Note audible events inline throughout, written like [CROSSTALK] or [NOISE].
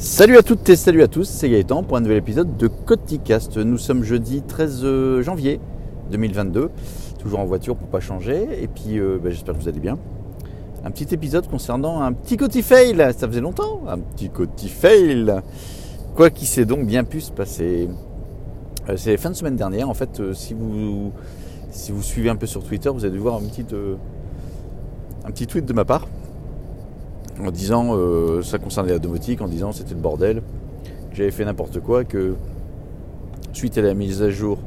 Salut à toutes et salut à tous, c'est Gaëtan pour un nouvel épisode de Coticast. Nous sommes jeudi 13 euh, janvier 2022, toujours en voiture pour pas changer, et puis euh, bah, j'espère que vous allez bien. Un petit épisode concernant un petit Cotifail, ça faisait longtemps, un petit Cotifail. Quoi qui s'est donc bien pu se passer. Euh, c'est fin de semaine dernière, en fait, si, vous, si vous suivez un peu sur Twitter, vous avez dû voir un petit, un petit tweet de ma part en disant, euh, ça concernait la domotique, en disant c'était le bordel, j'avais fait n'importe quoi, que suite à la mise à jour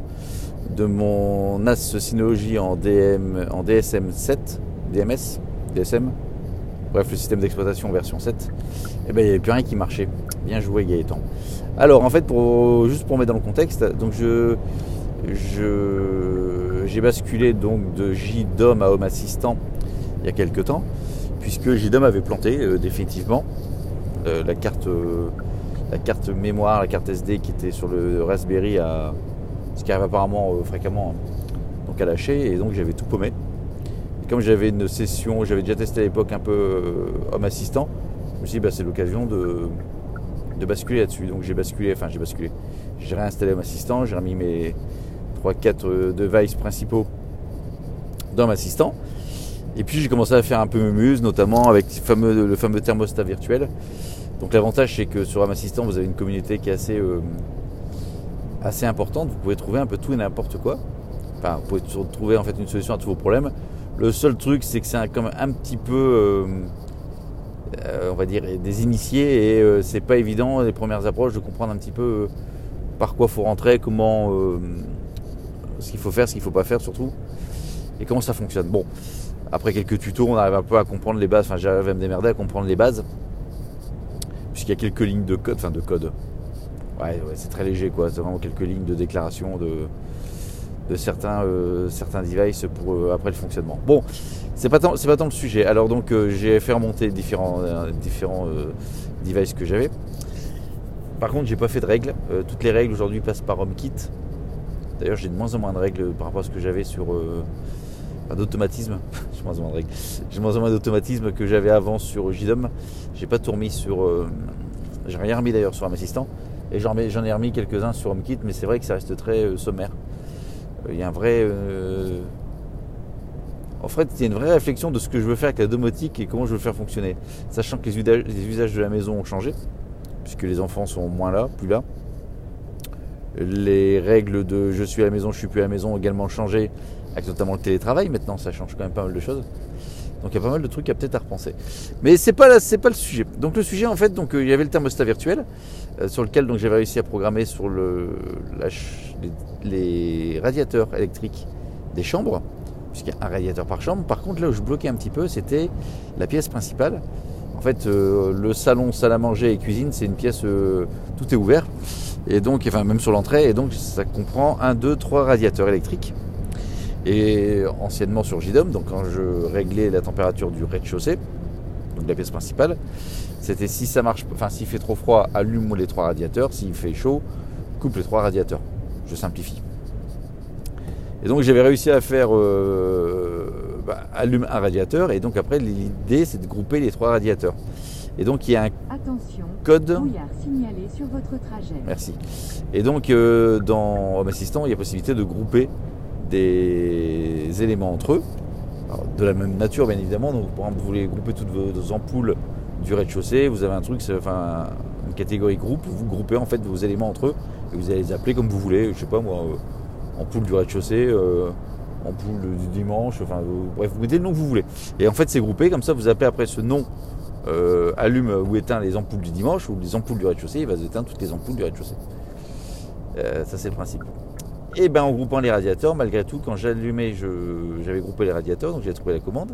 de mon NAS Synology en, DM, en DSM 7, DMS, DSM, bref le système d'exploitation version 7, eh ben, il n'y avait plus rien qui marchait. Bien joué Gaëtan. Alors en fait, pour, juste pour mettre dans le contexte, donc j'ai basculé donc de JDOM à Home Assistant il y a quelques temps puisque JDOM avait planté euh, définitivement euh, la, carte, euh, la carte mémoire, la carte SD qui était sur le Raspberry, ce qui arrive apparemment fréquemment, hein, donc à lâcher, et donc j'avais tout paumé. Et comme j'avais une session, j'avais déjà testé à l'époque un peu Home Assistant, je me suis dit bah, c'est l'occasion de, basculer là-dessus. Donc j'ai basculé, enfin j'ai basculé. J'ai réinstallé Home Assistant, j'ai remis mes 3-4 devices principaux dans Home Assistant. Et puis j'ai commencé à faire un peu muse, notamment avec le fameux, thermostat virtuel. Donc l'avantage c'est que sur Home Assistant vous avez une communauté qui est assez, euh, assez importante. Vous pouvez trouver un peu tout et n'importe quoi. Enfin, vous pouvez trouver en fait une solution à tous vos problèmes. Le seul truc c'est que c'est comme un petit peu, euh, euh, on va dire, des initiés et c'est pas évident les premières approches de comprendre un petit peu par quoi faut rentrer, comment, ce qu'il faut faire, ce qu'il faut pas faire surtout, et comment ça fonctionne. Bon, après quelques tutos, on arrive un peu à comprendre les bases. Enfin, j'arrive à me démerder à comprendre les bases. Puisqu'il y a quelques lignes de code, enfin de code. Ouais, c'est très léger quoi. C'est vraiment quelques lignes de déclaration de, de certains, euh, certains devices pour euh, après le fonctionnement. Bon, c'est pas tant, c'est pas tant le sujet. Alors donc euh, j'ai fait remonter différents, différents devices que j'avais. Par contre, j'ai pas fait de règles. toutes les règles aujourd'hui passent par HomeKit. D'ailleurs, j'ai de moins en moins de règles par rapport à ce que j'avais sur d'automatisme. [LAUGHS] J'ai moins en J'ai moins en moins d'automatisme que j'avais avant sur JDOM. J'ai pas tout remis sur. Euh, j'ai rien remis d'ailleurs sur un assistant. Et j'en ai remis quelques-uns sur HomeKit, mais c'est vrai que ça reste très euh, sommaire. Euh, il y a un vrai. En fait, il y a une vraie réflexion de ce que je veux faire avec la domotique et comment je veux le faire fonctionner. Sachant que les usages, les usages de la maison ont changé, puisque les enfants sont moins là, plus là. Les règles de je suis à la maison, je suis plus à la maison ont également changé avec notamment le télétravail maintenant, ça change quand même pas mal de choses. Donc il y a pas mal de trucs à peut-être à repenser. Mais c'est pas c'est pas le sujet. Donc le sujet en fait, donc euh, il y avait le thermostat virtuel euh, sur lequel donc j'avais réussi à programmer sur le les, radiateurs électriques des chambres, puisqu'il y a un radiateur par chambre. Par contre là où je bloquais un petit peu, c'était la pièce principale. En fait, euh, le salon, salle à manger et cuisine, c'est une pièce, tout est ouvert. Et donc, enfin même sur l'entrée, et donc ça comprend un, deux, trois radiateurs électriques et anciennement sur JDOM, donc quand je réglais la température du rez-de-chaussée, donc la pièce principale, c'était si ça marche, enfin s'il fait trop froid, allume les trois radiateurs, s'il fait chaud, coupe les trois radiateurs. Je simplifie. Et donc j'avais réussi à faire euh, bah, allume un radiateur et donc après l'idée c'est de grouper les trois radiateurs. Et donc il y a un code. signalé sur votre trajet. Merci. Et donc euh, dans Home Assistant il y a possibilité de grouper des éléments entre eux, de la même nature bien évidemment. Donc par exemple, vous voulez grouper toutes vos, ampoules du rez-de-chaussée, vous avez un truc, enfin une catégorie groupe, vous groupez en fait vos éléments entre eux et vous allez les appeler comme vous voulez, je sais pas moi, euh, ampoule du rez-de-chaussée, euh, ampoule du dimanche, enfin bref, vous mettez le nom que vous voulez. Et en fait c'est groupé, comme ça vous appelez après ce nom euh, allume ou éteint les ampoules du dimanche ou les ampoules du rez-de-chaussée, il va éteindre toutes les ampoules du rez-de-chaussée. ça c'est le principe. Et bien en groupant les radiateurs, malgré tout, quand j'allumais, j'avais groupé les radiateurs, donc j'ai trouvé la commande.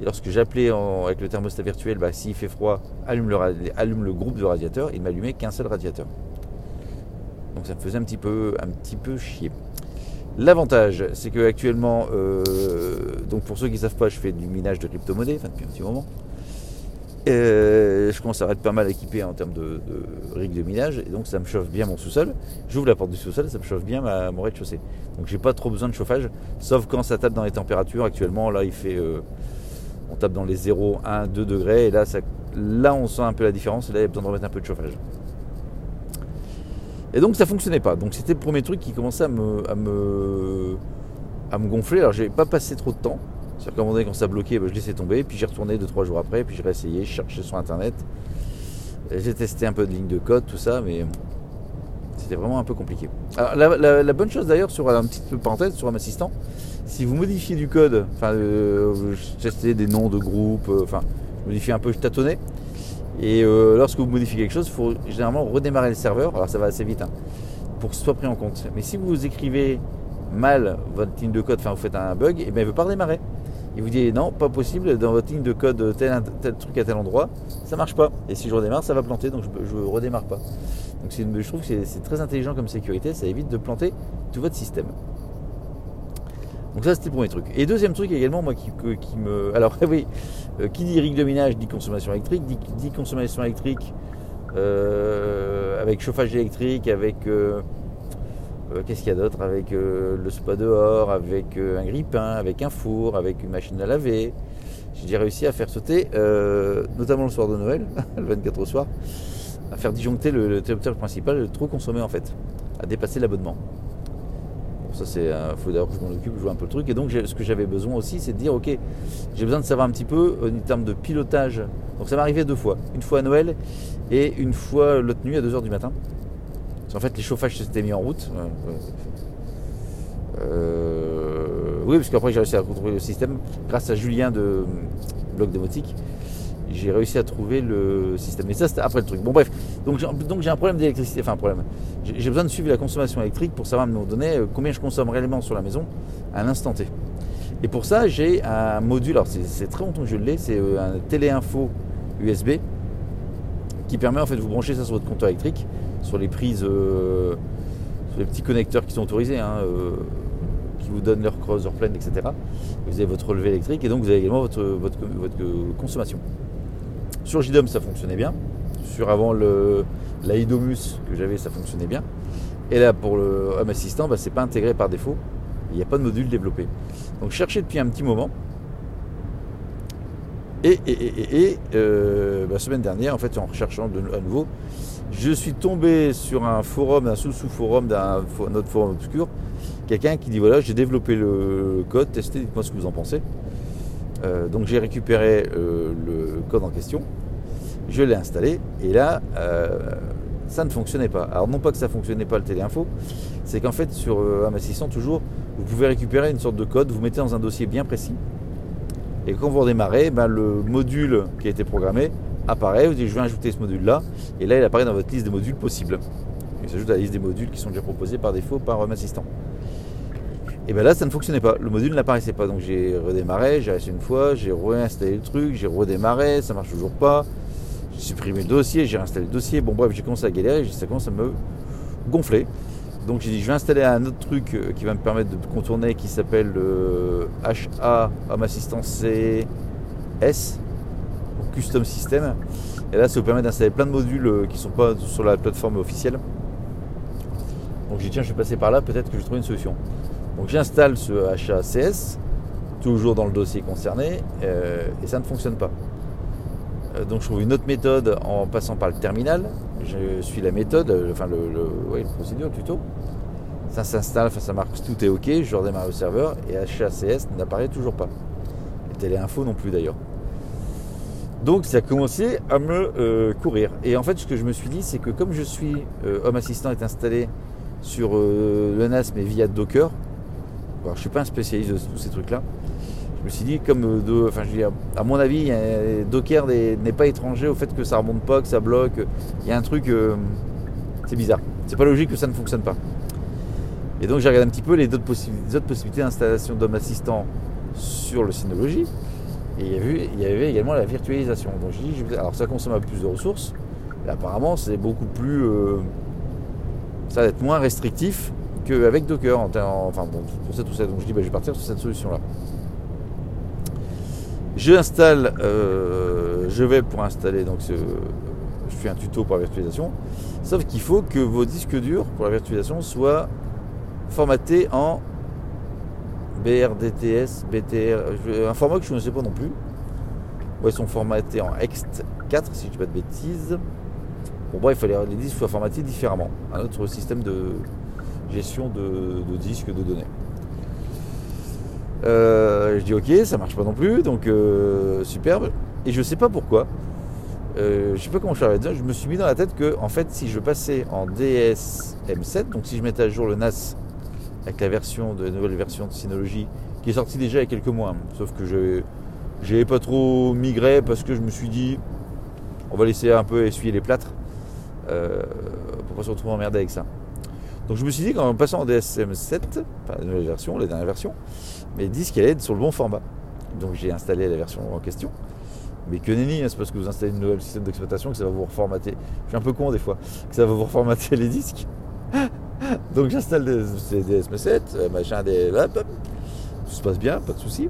Et lorsque j'appelais avec le thermostat virtuel, bah, s'il fait froid, allume le, groupe de radiateurs, il m'allumait qu'un seul radiateur. Donc ça me faisait un petit peu, un petit peu chier. L'avantage, c'est que actuellement, euh, donc pour ceux qui ne savent pas, je fais du minage de crypto-monnaie, enfin depuis un petit moment. Je commence à être pas mal équipé en termes de, de de minage et donc ça me chauffe bien mon sous-sol. J'ouvre la porte du sous-sol ça me chauffe bien ma, mon rez-de-chaussée. Donc j'ai pas trop besoin de chauffage, sauf quand ça tape dans les températures. Actuellement, là, il fait, euh, on tape dans les 0, 1, 2 degrés et là, là on sent un peu la différence et là il y a besoin de remettre un peu de chauffage. Et donc ça fonctionnait pas. Donc c'était le premier truc qui commençait à me, à me, à me gonfler. Alors j'ai pas passé trop de temps. Un moment donné, quand ça bloquait, bah, je laissais tomber. Puis j'ai retourné 2-3 jours après. Puis j'ai réessayé, je cherchais sur internet. J'ai testé un peu de ligne de code, tout ça, mais c'était vraiment un peu compliqué. Alors, la, bonne chose d'ailleurs, sur une petite parenthèse sur un assistant, si vous modifiez du code, enfin, euh, je testais des noms de groupes, euh, enfin, je modifiais un peu, je tâtonnais. Et euh, lorsque vous modifiez quelque chose, il faut généralement redémarrer le serveur. Alors ça va assez vite hein, pour que ce soit pris en compte. Mais si vous écrivez mal votre ligne de code, enfin vous faites un bug, et bien il ne veut pas redémarrer. Il vous dit non, pas possible, dans votre ligne de code tel, truc à tel endroit, ça marche pas. Et si je redémarre, ça va planter, donc je redémarre pas. Donc je trouve que c'est- très intelligent comme sécurité, ça évite de planter tout votre système. Donc ça c'était le premier truc. Et deuxième truc également, moi qui, me... [LAUGHS] Alors oui, euh, qui dit règle de ménage dit consommation électrique, dit, dit consommation électrique euh, avec chauffage électrique, avec... euh, euh, Qu'est-ce qu'il y a d'autre Avec euh, le spa dehors, avec euh, un grille-pain, avec un four, avec une machine à laver? J'ai réussi à faire sauter, notamment le soir de Noël, [LAUGHS] le 24 au soir, à faire disjoncter le, le principal, le trop consommé en fait, à dépasser l'abonnement. Bon, ça c'est, il faut d'ailleurs que je m'en occupe, je vois un peu le truc. Et donc ce que j'avais besoin aussi, c'est de dire, ok, j'ai besoin de savoir un petit peu en termes de pilotage. Donc ça m'est arrivé deux fois, une fois à Noël et une fois l'autre nuit à 2h du matin. Parce qu'en fait les chauffages s'étaient mis en route. Euh, euh, oui, parce qu'après j'ai réussi à contrôler le système grâce à Julien de Blog Démotique. J'ai réussi à trouver le système. Mais ça, c'était après le truc. Bon, bref. Donc, j'ai- un problème d'électricité. Enfin, un problème. J'ai besoin de suivre la consommation électrique pour savoir à un moment donné euh, combien je consomme réellement sur la maison à l'instant T. Et pour ça, j'ai un module. Alors, c'est très longtemps que je l'ai. C'est un téléinfo USB qui permet en fait de vous brancher ça sur votre compteur électrique, sur les prises, euh, sur les petits connecteurs qui sont autorisés, hein, euh, qui vous donnent leur creuse, leur etc. Vous avez votre relevé électrique et donc vous avez également votre, votre, consommation. Sur JDOM, ça fonctionnait bien. Sur avant le, la IDOMUS que j'avais, ça fonctionnait bien. Et là, pour le Home Assistant, bah, c'est pas intégré par défaut. Il n'y a pas de module développé. Donc, je cherchais depuis un petit moment. Et, et, euh, bah, semaine dernière, en fait, en recherchant de, à nouveau, je suis tombé sur un forum, un sous-sous-forum d'un notre forum obscur. Quelqu'un qui dit voilà, j'ai développé le code, testez, dites-moi ce que vous en pensez. Euh, donc j'ai récupéré euh, le code en question, je l'ai installé et là euh, ça ne fonctionnait pas. Alors non pas que ça ne fonctionnait pas le téléinfo, c'est qu'en fait sur Home Assistant toujours vous pouvez récupérer une sorte de code, vous mettez dans un dossier bien précis et quand vous redémarrez, ben, le module qui a été programmé apparaît, vous dites je vais ajouter ce module là et là il apparaît dans votre liste des modules possibles. Il s'ajoute à la liste des modules qui sont déjà proposés par défaut par Home Assistant. Et bien là, ça ne fonctionnait pas. Le module n'apparaissait pas. Donc j'ai redémarré, j'ai resté une fois, j'ai réinstallé le truc, j'ai redémarré, ça marche toujours pas. J'ai supprimé le dossier, j'ai réinstallé le dossier. Bon, bref, j'ai commencé à galérer, ça commence à me gonfler. Donc j'ai dit, je vais installer un autre truc euh, qui va me permettre de contourner qui s'appelle le HA Home Assistant CS, Custom System. Et là, ça vous permet d'installer plein de modules euh, qui ne sont pas sur la plateforme officielle. Donc j'ai tiens, je vais passer par là, peut-être que je trouve une solution. Donc j'installe ce HACS, toujours dans le dossier concerné, euh, et ça ne fonctionne pas. Euh, donc je trouve une autre méthode en passant par le terminal. Je suis la méthode, enfin le, le, le procédure plutôt. Ça s'installe, ça marque, tout est ok, je redémarre le serveur et HACS n'apparaît toujours pas. Et Téléinfo non plus d'ailleurs. Donc ça a commencé à me euh, courir. Et en fait ce que je me suis dit c'est que comme je suis euh, Home Assistant est installé sur euh, le NAS mais via Docker, alors, je suis pas un spécialiste de tous ces trucs-là. Je me suis dit, comme euh, de, enfin, je à mon avis, Docker n'est pas étranger au fait que ça remonte pas, que ça bloque. Il y a un truc, c'est bizarre. C'est pas logique que ça ne fonctionne pas. Et donc j'ai regardé un petit peu les autres, possi- les autres possibilités d'installation d'Home Assistant sur le Synology. Et il y, avait, également la virtualisation. Donc je dis, alors ça consomme plus de ressources. Et apparemment, c'est beaucoup plus, euh, ça va être moins restrictif qu'avec Docker. Enfin bon, ça tout ça. Donc je dis, bah, je vais partir sur cette solution-là. Je euh, je vais pour installer donc je fais un tuto pour la virtualisation. Sauf qu'il faut que vos disques durs pour la virtualisation soient formatés en BRDTS, BTR, un format que je ne sais pas non plus. Ouais, ils sont formatés en Ext4, si je dis pas de bêtises. Bon, bref, il fallait les disques soient formatés différemment. Un autre système de gestion de, de disques, de données. Euh, je dis ok, ça marche pas non plus, donc euh, superbe. Et je sais pas pourquoi. Euh, je sais pas comment je suis arrivé Je me suis mis dans la tête que, en fait, si je passais en DSM7, donc si je mettais à jour le NAS avec la version de la nouvelle version de Synology, qui est sortie déjà il y a quelques mois, sauf que je n'avais pas trop migré parce que je me suis dit, on va laisser un peu essuyer les plâtres euh, pour pas se retrouver emmerdé avec ça. Donc je me suis dit qu'en passant en DSM7, enfin la nouvelle version, la dernière version, mes disques allaient être sur le bon format. Donc j'ai installé la version en question. Mais que nenni, hein, c'est parce que vous installez un nouvel système d'exploitation que ça va vous reformater. Je suis un peu con des fois, que ça va vous reformater [LAUGHS] les disques. [LAUGHS] Donc j'installe des, des SM7, euh, machin, des là, tout se passe bien, pas de souci.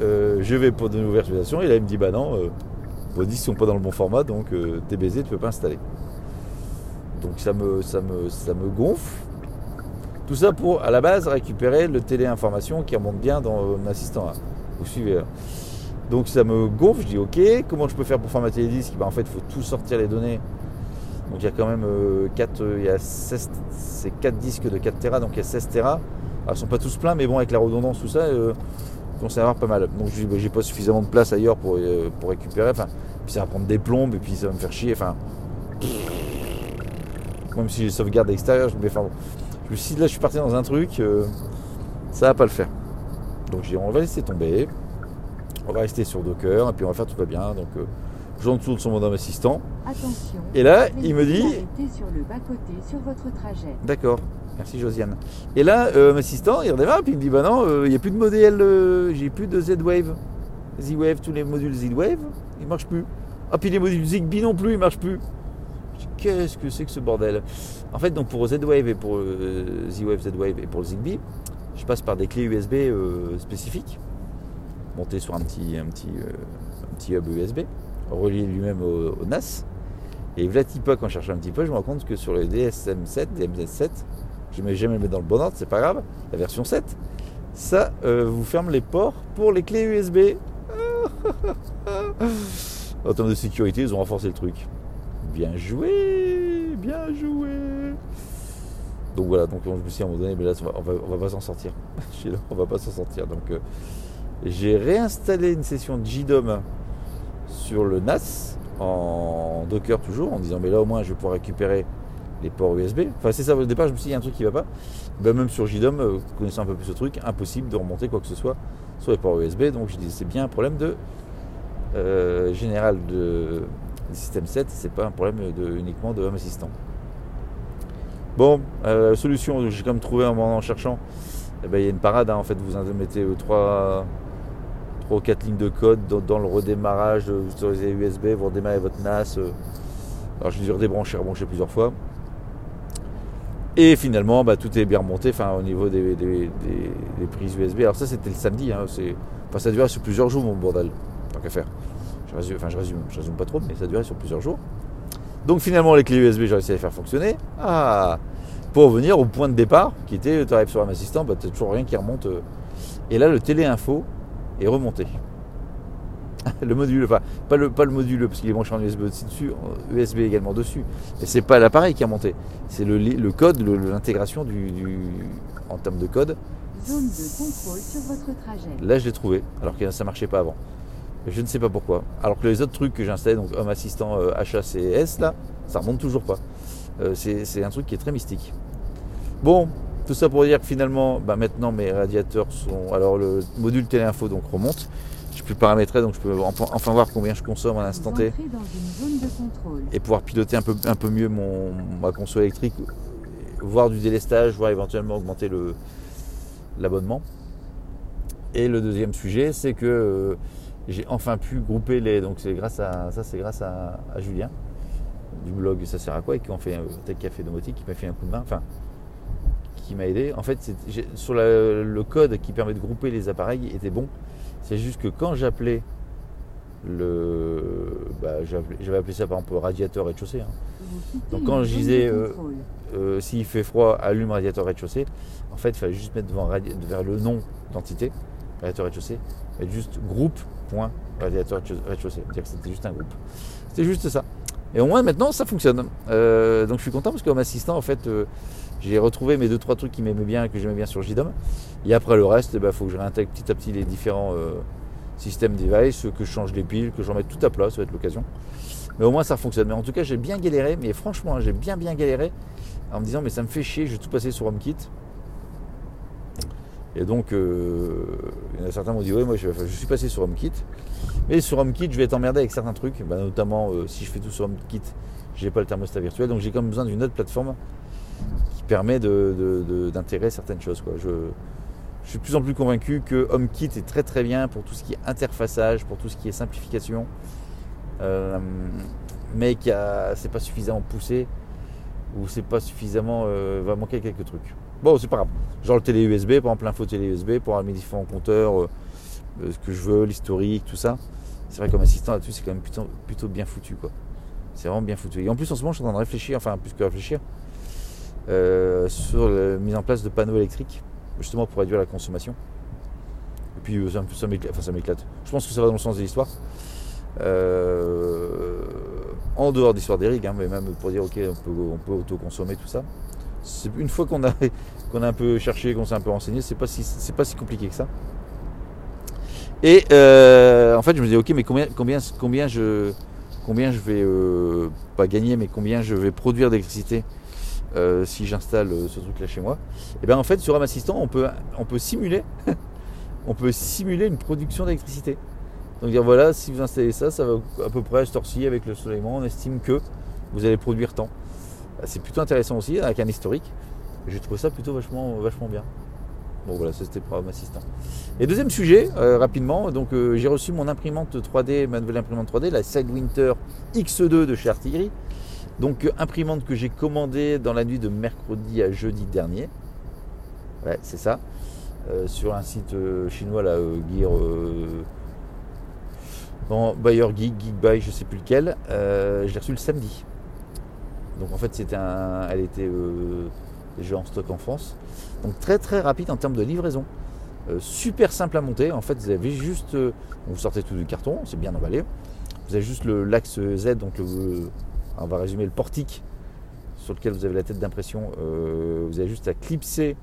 Euh, je vais pour de nouvelles exploitations et là il me dit bah non, euh, vos disques sont pas dans le bon format, donc t'es baisé, tu peux pas installer. Donc ça me, ça me, ça me gonfle. Tout ça pour à la base récupérer le téléinformation qui remonte bien dans mon assistant. Vous suivez. Là. Donc ça me gonfle, je dis ok, comment je peux faire pour formater les disques? Bah, En fait, il faut tout sortir les données. Donc il y a quand même 4, euh, il y a 16, c'est 4 disques de 4 Tera, donc il y a 16 Tera. ils ne sont pas tous pleins, mais bon, avec la redondance, tout ça, euh, on s'en avoir pas mal. Donc bah, j'ai pas suffisamment de place ailleurs pour, euh, pour récupérer. Enfin, puis ça va prendre des plombes et puis ça va me faire chier. Enfin, même si j'ai sauvegarde extérieure, je me enfin, je suis dit là, je suis parti dans un truc, ça va pas le faire. Donc j'ai on va laisser tomber on va rester sur Docker et puis on va faire tout va bien. Donc euh, j'entoure son modem assistant. Attention. Et là, il me dit. sur le bas-côté sur votre trajet. D'accord. Merci Josiane. Et là, euh, mon assistant, il redémarre et puis il me dit bah non, euh, il n'y a plus de modèle, euh, j'ai plus de Z-Wave. Z-Wave, tous les modules Z-Wave, ils marchent plus. Ah puis les modules Zigbee non plus, ils marchent plus. Qu'est-ce que c'est que ce bordel? En fait, donc pour Z-Wave et pour Z-Wave, Z-Wave et pour le Zigbee, je passe par des clés USB spécifiques monté sur un petit, un petit, un petit hub USB, relié lui-même au, NAS. Et quand je cherche un petit peu, je me rends compte que sur les DSM7, DMZ7, je ne vais jamais le mettre dans le bon ordre, c'est pas grave, la version 7, ça euh, vous ferme les ports pour les clés USB. [LAUGHS] en termes de sécurité, ils ont renforcé le truc. Bien joué, bien joué. Donc voilà, donc je me suis dit à un moment donné, mais là, on va, va, pas s'en sortir. [LAUGHS] on va pas s'en sortir. Donc euh, j'ai réinstallé une session JDOM sur le NAS en Docker toujours en disant mais là au moins je vais pouvoir récupérer les ports USB. Enfin c'est ça au départ je me suis dit il y a un truc qui va pas. Ben, même sur JDOM, euh, connaissant un peu plus ce truc, impossible de remonter quoi que ce soit sur les ports USB. Donc je dis c'est bien un problème de euh, général de, système 7, c'est pas un problème de, uniquement de Home Assistant. Bon, euh, solution, j'ai quand même trouvé en, cherchant, eh ben, il y a une parade, hein, en fait, vous mettez trois, 3 ou 4 lignes de code dans, le redémarrage, vous utilisez USB, vous redémarrez votre NAS. Euh. alors je dû redébrancher, rebrancher plusieurs fois. Et finalement, bah, tout est bien remonté enfin, au niveau des, prises USB. Alors ça, c'était le samedi. Hein, enfin, ça durait sur plusieurs jours, mon bordel. Tant qu'à faire. Je résume, enfin, je résume, je résume pas trop, mais ça durait sur plusieurs jours. Donc finalement, les clés USB, j'ai réussi à les faire fonctionner. Ah Pour revenir au point de départ, qui était, tu arrives sur un assistant, bah, tu toujours rien qui remonte. Euh. Et là, le téléinfo, et remonter. [LAUGHS] le module, enfin, pas le, pas le module parce qu'il est branché en USB dessus, USB également dessus. Et c'est pas l'appareil qui a monté, c'est le, le, code, l'intégration du, en termes de code. Zone de contrôle sur votre trajet. Là, je l'ai trouvé, alors que ça marchait pas avant. Je ne sais pas pourquoi. Alors que les autres trucs que j'ai installés, donc Home Assistant euh, HACS, là, ça remonte toujours pas. Euh, c'est un truc qui est très mystique. Bon, tout ça pour dire que finalement, bah, maintenant mes radiateurs sont. Alors le module téléinfo donc remonte. Je peux paramétrer donc je peux enfin voir combien je consomme à l'instant T. Et pouvoir piloter un peu, un peu mieux mon, ma console électrique, voir du délestage, voir éventuellement augmenter l'abonnement. Et le deuxième sujet, c'est que euh, j'ai enfin pu grouper les. Donc c'est grâce à ça, c'est grâce à, Julien du blog Ça sert à quoi et qui ont fait un Tech Café Domotique qui m'a fait un coup de main. Enfin, qui m'a aidé. En fait, sur le code qui permet de grouper les appareils était bon. C'est juste que quand j'appelais le. Bah, j'avais appelé ça par exemple radiateur rez-de-chaussée. Hein. Donc quand je disais euh, euh, s'il fait froid, allume radiateur rez-de-chaussée, en fait, il fallait juste mettre devant le nom d'entité, radiateur rez-de-chaussée, mettre juste groupe radiateur rez-de-chaussée. C'était juste un groupe. C'était juste ça. Et au moins maintenant ça fonctionne. Euh, donc je suis content parce que comme assistant en fait j'ai retrouvé mes deux trois trucs qui m'aimaient bien, que j'aimais bien sur JDOM. Et après le reste, il bah, faut que je réintègre petit à petit les différents euh, systèmes device, que je change les piles, que j'en mette tout à plat, ça va être l'occasion. Mais au moins ça fonctionne. Mais en tout cas j'ai bien galéré, mais franchement j'ai bien bien galéré en me disant mais ça me fait chier, je vais tout passer sur HomeKit. Et donc, euh, il y en a certains m'ont dit, oui, moi je, suis passé sur HomeKit. Mais sur HomeKit, je vais être emmerdé avec certains trucs. Bah, notamment, euh, si je fais tout sur HomeKit, j'ai pas le thermostat virtuel. Donc, j'ai quand même besoin d'une autre plateforme permet d'intégrer certaines choses. Je, suis de plus en plus convaincu que HomeKit est très très bien pour tout ce qui est interfaçage, pour tout ce qui est simplification. Euh, mais que c'est pas suffisamment poussé ou c'est pas suffisamment. va manquer quelques trucs. Bon, c'est pas grave. Genre le télé USB, par exemple l'info télé USB pour mes différents compteurs, euh, ce que je veux, l'historique, tout ça. C'est vrai comme assistant là-dessus, c'est quand même plutôt, bien foutu. C'est vraiment bien foutu. Et en plus en ce moment je suis en train de réfléchir, enfin plus que réfléchir, euh, sur la mise en place de panneaux électriques, justement pour réduire la consommation. Et puis euh, ça, m'éclate. Je pense que ça va dans le sens de l'histoire. en dehors d'histoire des rigs, hein, mais même pour dire ok on peut, on peut auto-consommer tout ça une fois qu'on a, [LAUGHS] qu'on a un peu cherché, qu'on s'est un peu renseigné, c'est pas si, c'est pas si compliqué que ça. Et euh, en fait, je me dis, ok, mais combien, combien, combien je, combien je vais euh, pas gagner, mais combien je vais produire d'électricité euh, si j'installe ce truc-là chez moi Et bien en fait, sur un Assistant, on peut, on peut simuler, [LAUGHS] on peut simuler une production d'électricité. Donc dire voilà, si vous installez ça, ça va à peu près à ce ci avec le soleillement, on estime que vous allez produire tant. Bah, c'est plutôt intéressant aussi, avec un historique. J'ai trouvé ça plutôt vachement, vachement bien. Bon voilà, c'était programme assistant. Et deuxième sujet, euh, rapidement, donc euh, j'ai reçu mon imprimante 3D, ma nouvelle imprimante 3D, la Sidewinter X2 de chez Artillery. Donc euh, imprimante que j'ai commandée dans la nuit de mercredi à jeudi dernier. Ouais, c'est ça. sur un site chinois, là, Gear. Bon, Bayer Geek, Geek Buy, je sais plus lequel. je l'ai reçu le samedi. Donc en fait, c'était un, elle était euh, déjà en stock en France. Donc très très rapide en termes de livraison. Euh, super simple à monter. En fait, vous avez juste, euh, vous sortez tout du carton, c'est bien emballé. Vous avez juste l'axe Z, donc on va résumer le portique sur lequel vous avez la tête d'impression. vous avez juste à clipser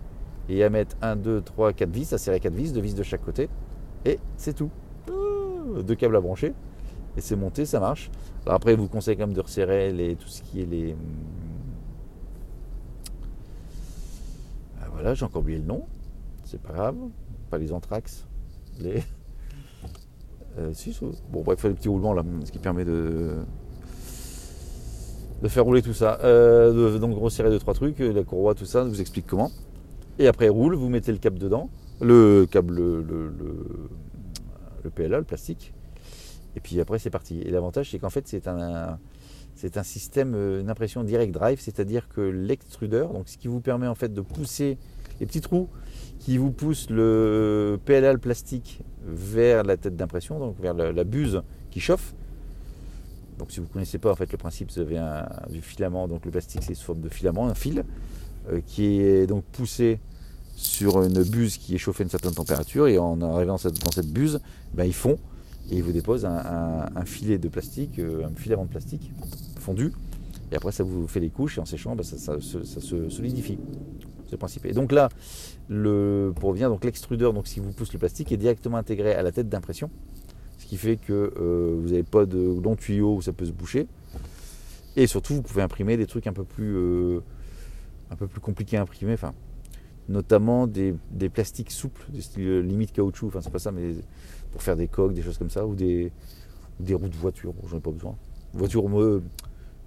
et à mettre 1, 2, 3, 4 vis, à serrer 4 vis, 2 vis de chaque côté. Et c'est tout. Deux câbles à brancher et c'est monté, ça marche. Alors après, il vous conseille quand même de resserrer les, tout ce qui est les. Ah, voilà, j'ai encore oublié le nom. C'est pas grave. Pas les anthrax. Les. [LAUGHS] Euh, si, bon, bref, il faut des petits roulements là, ce qui permet de. De faire rouler tout ça. Euh, donc, resserrer deux, trois trucs, la courroie, tout ça, je vous explique comment. Et après, roule, vous mettez le câble dedans. Le câble, le, le, PLA, le plastique et puis après, c'est parti. Et l'avantage, c'est qu'en fait, c'est un, c'est un système, euh, d'impression direct drive, c'est-à-dire que l'extrudeur, ce qui vous permet en fait de pousser les petits trous qui vous poussent le PLA, le plastique, vers la tête d'impression, donc vers la, buse qui chauffe. Donc si vous ne connaissez pas en fait le principe, avez un, du filament, donc le plastique c'est sous forme de filament, un fil, euh, qui est donc poussé sur une buse qui est chauffée à une certaine température, et en arrivant dans cette, buse, ben, ils fond et il vous dépose un, filet de plastique, euh, un filament de plastique fondu. Et après, ça vous fait les couches et en séchant, bah, ça, se solidifie. Le principe. Et donc là, pour revenir, l'extrudeur, donc si vous pousse le plastique, est directement intégré à la tête d'impression, ce qui fait que euh, vous n'avez pas de long tuyau où ça peut se boucher. Et surtout, vous pouvez imprimer des trucs un peu plus, euh, un peu plus compliqués à imprimer. Enfin, notamment des, plastiques souples, des style limite caoutchouc. Enfin, c'est pas ça, mais pour faire des coques, des choses comme ça, ou des, des roues de voiture. J'en ai pas besoin. Voiture de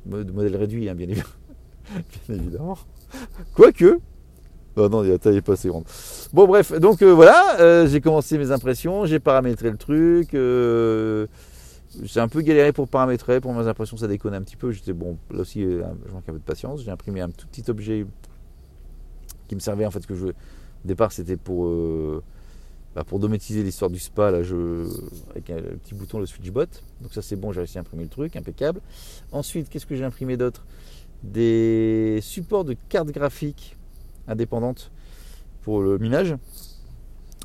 modèle réduit, hein, bien, [LAUGHS] évidemment. Quoique. Non, non, la taille est pas assez grande. Bon, bref, donc euh, voilà, euh, j'ai commencé mes impressions, j'ai paramétré le truc. Euh, j'ai un peu galéré pour paramétrer, pour mes impressions, ça déconne un petit peu. J'étais bon, là aussi, je manque un peu de patience. J'ai imprimé un tout petit objet qui me servait en fait que je. Au départ, c'était pour bah, pour dométiser l'histoire du spa, là, je, avec un, petit bouton, le switchbot. Donc ça c'est bon, j'ai réussi à imprimer le truc, impeccable. Ensuite, qu'est-ce que j'ai imprimé d'autre? Des supports de cartes graphiques indépendantes pour le minage.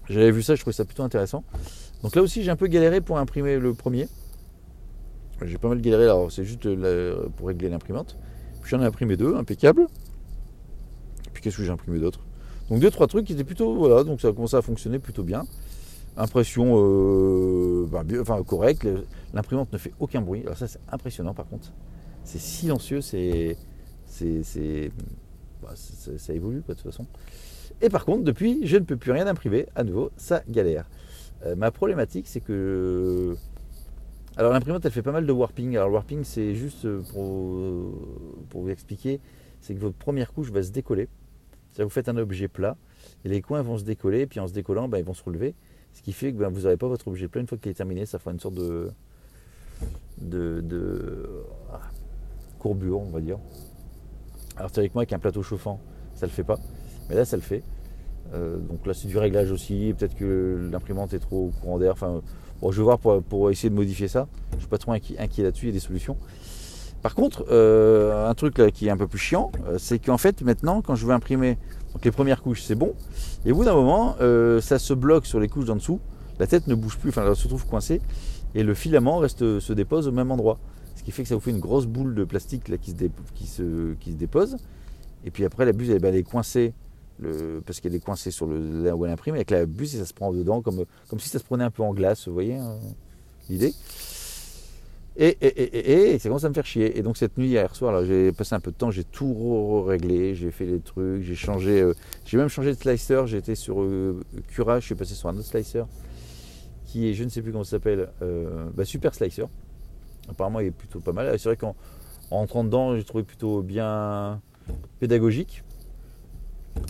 J'avais vu ça, je trouvais ça plutôt intéressant. Donc là aussi j'ai un peu galéré pour imprimer le premier. J'ai pas mal galéré, alors c'est juste la- pour régler l'imprimante. Puis j'en ai imprimé deux, impeccable. Puis qu'est-ce que j'ai imprimé d'autre? Donc deux, trois trucs qui étaient plutôt. Voilà, donc ça a commencé à fonctionner plutôt bien. Impression euh, bah, correcte. L'imprimante ne fait aucun bruit. Alors ça c'est impressionnant par contre. C'est silencieux, c'est, c'est- bah, ça évolue quoi, de toute façon. Et par contre, depuis, je ne peux plus rien imprimer. À nouveau, ça galère. Euh, ma problématique, c'est que. Alors l'imprimante, elle fait pas mal de warping. Alors le warping, c'est juste euh, pour, pour vous expliquer, c'est que votre première couche va se décoller. Que vous faites un objet plat et les coins vont se décoller, puis en se décollant, ben, ils vont se relever. Ce qui fait que ben, vous n'aurez pas votre objet plat. Une fois qu'il est terminé, ça fera une sorte de, de, de ah, courbure, on va dire. Alors théoriquement, avec un plateau chauffant, ça le fait pas. Mais là, ça le fait. Euh, donc là, c'est du réglage aussi. Peut-être que l'imprimante est trop courant d'air. Enfin, je vais voir pour, essayer de modifier ça. Je suis pas trop inquiet, là-dessus. Il y a des solutions. Par contre, euh, un truc qui est un peu plus chiant, euh, c'est qu'en fait, maintenant, quand je veux imprimer les premières couches, c'est bon. Et au bout d'un moment, ça se bloque sur les couches d'en dessous. La tête ne bouge plus. Enfin, elle se trouve coincée. Et le filament reste, se dépose au même endroit. Qui fait que ça vous fait une grosse boule de plastique là, qui, se qui, se, qui se dépose. Et puis après, la buse, elle, est coincée le- parce qu'elle est coincée sur le, où elle imprime, avec la buse et ça se prend dedans comme, comme si ça se prenait un peu en glace, vous voyez hein, l'idée et, et, et, et, ça commence à me faire chier. Et donc cette nuit, hier soir, j'ai passé un peu de temps, j'ai tout réglé, j'ai fait les trucs, j'ai changé, euh, j'ai même changé de slicer, j'étais sur euh, Cura, je suis passé sur un autre slicer qui est, je ne sais plus comment ça s'appelle, euh, bah, Super Slicer. Apparemment, il est plutôt pas mal. C'est vrai qu'en en rentrant dedans, j'ai trouvé plutôt bien pédagogique.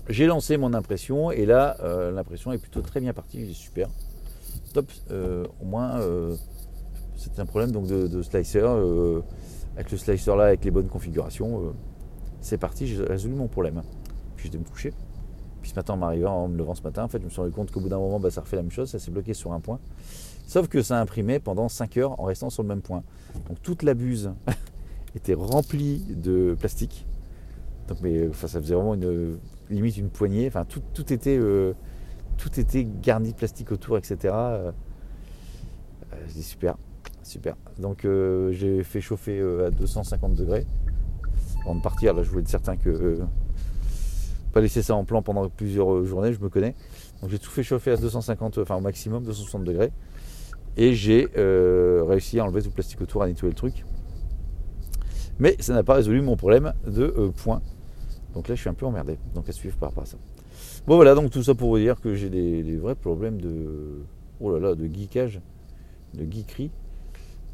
J'ai lancé mon impression et là, euh, l'impression est plutôt très bien partie. Est super. Top. Euh, au moins, euh, c'était un problème donc de, slicer. avec le slicer là, avec les bonnes configurations, c'est parti. J'ai résolu mon problème. Puis j'étais me coucher. Puis ce matin, en m'arrivant, en me levant ce matin, en fait, je me suis rendu compte qu'au bout d'un moment, bah, ça refait la même chose. Ça s'est bloqué sur un point. Sauf que ça imprimait pendant 5 heures en restant sur le même point. Donc toute la buse [LAUGHS] était remplie de plastique. Donc, mais enfin, ça faisait vraiment une limite une poignée. Enfin, tout, tout était euh, tout était garni de plastique autour, etc. Euh, euh, super, super. Donc euh, j'ai fait chauffer à 250 degrés avant de partir. Là, je voulais être certain que pas laisser ça en plan pendant plusieurs journées. Je me connais. Donc j'ai tout fait chauffer à 250, enfin au maximum 260 degrés. Et j'ai euh, réussi à enlever tout le plastique autour, à nettoyer le truc. Mais ça n'a pas résolu mon problème de euh, point. Donc là, je suis un peu emmerdé. Donc à suivre par rapport à ça. Bon voilà, donc tout ça pour vous dire que j'ai des, vrais problèmes de, oh là là, de geekage, de geekerie,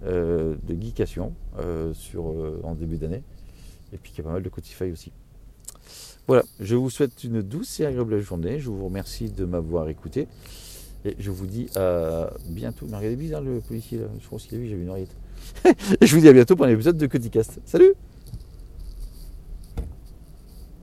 euh, de geekation euh, sur, en début d'année. Et puis qu'il y a pas mal de Cotify aussi. Voilà, je vous souhaite une douce et agréable journée. Je vous remercie de m'avoir écouté. Et je vous dis à bientôt. Mais regardez bizarre le policier là. Je pense qu'il a vu, j'avais une oreillette. et [LAUGHS] je vous dis à bientôt pour un épisode de Coticast. Salut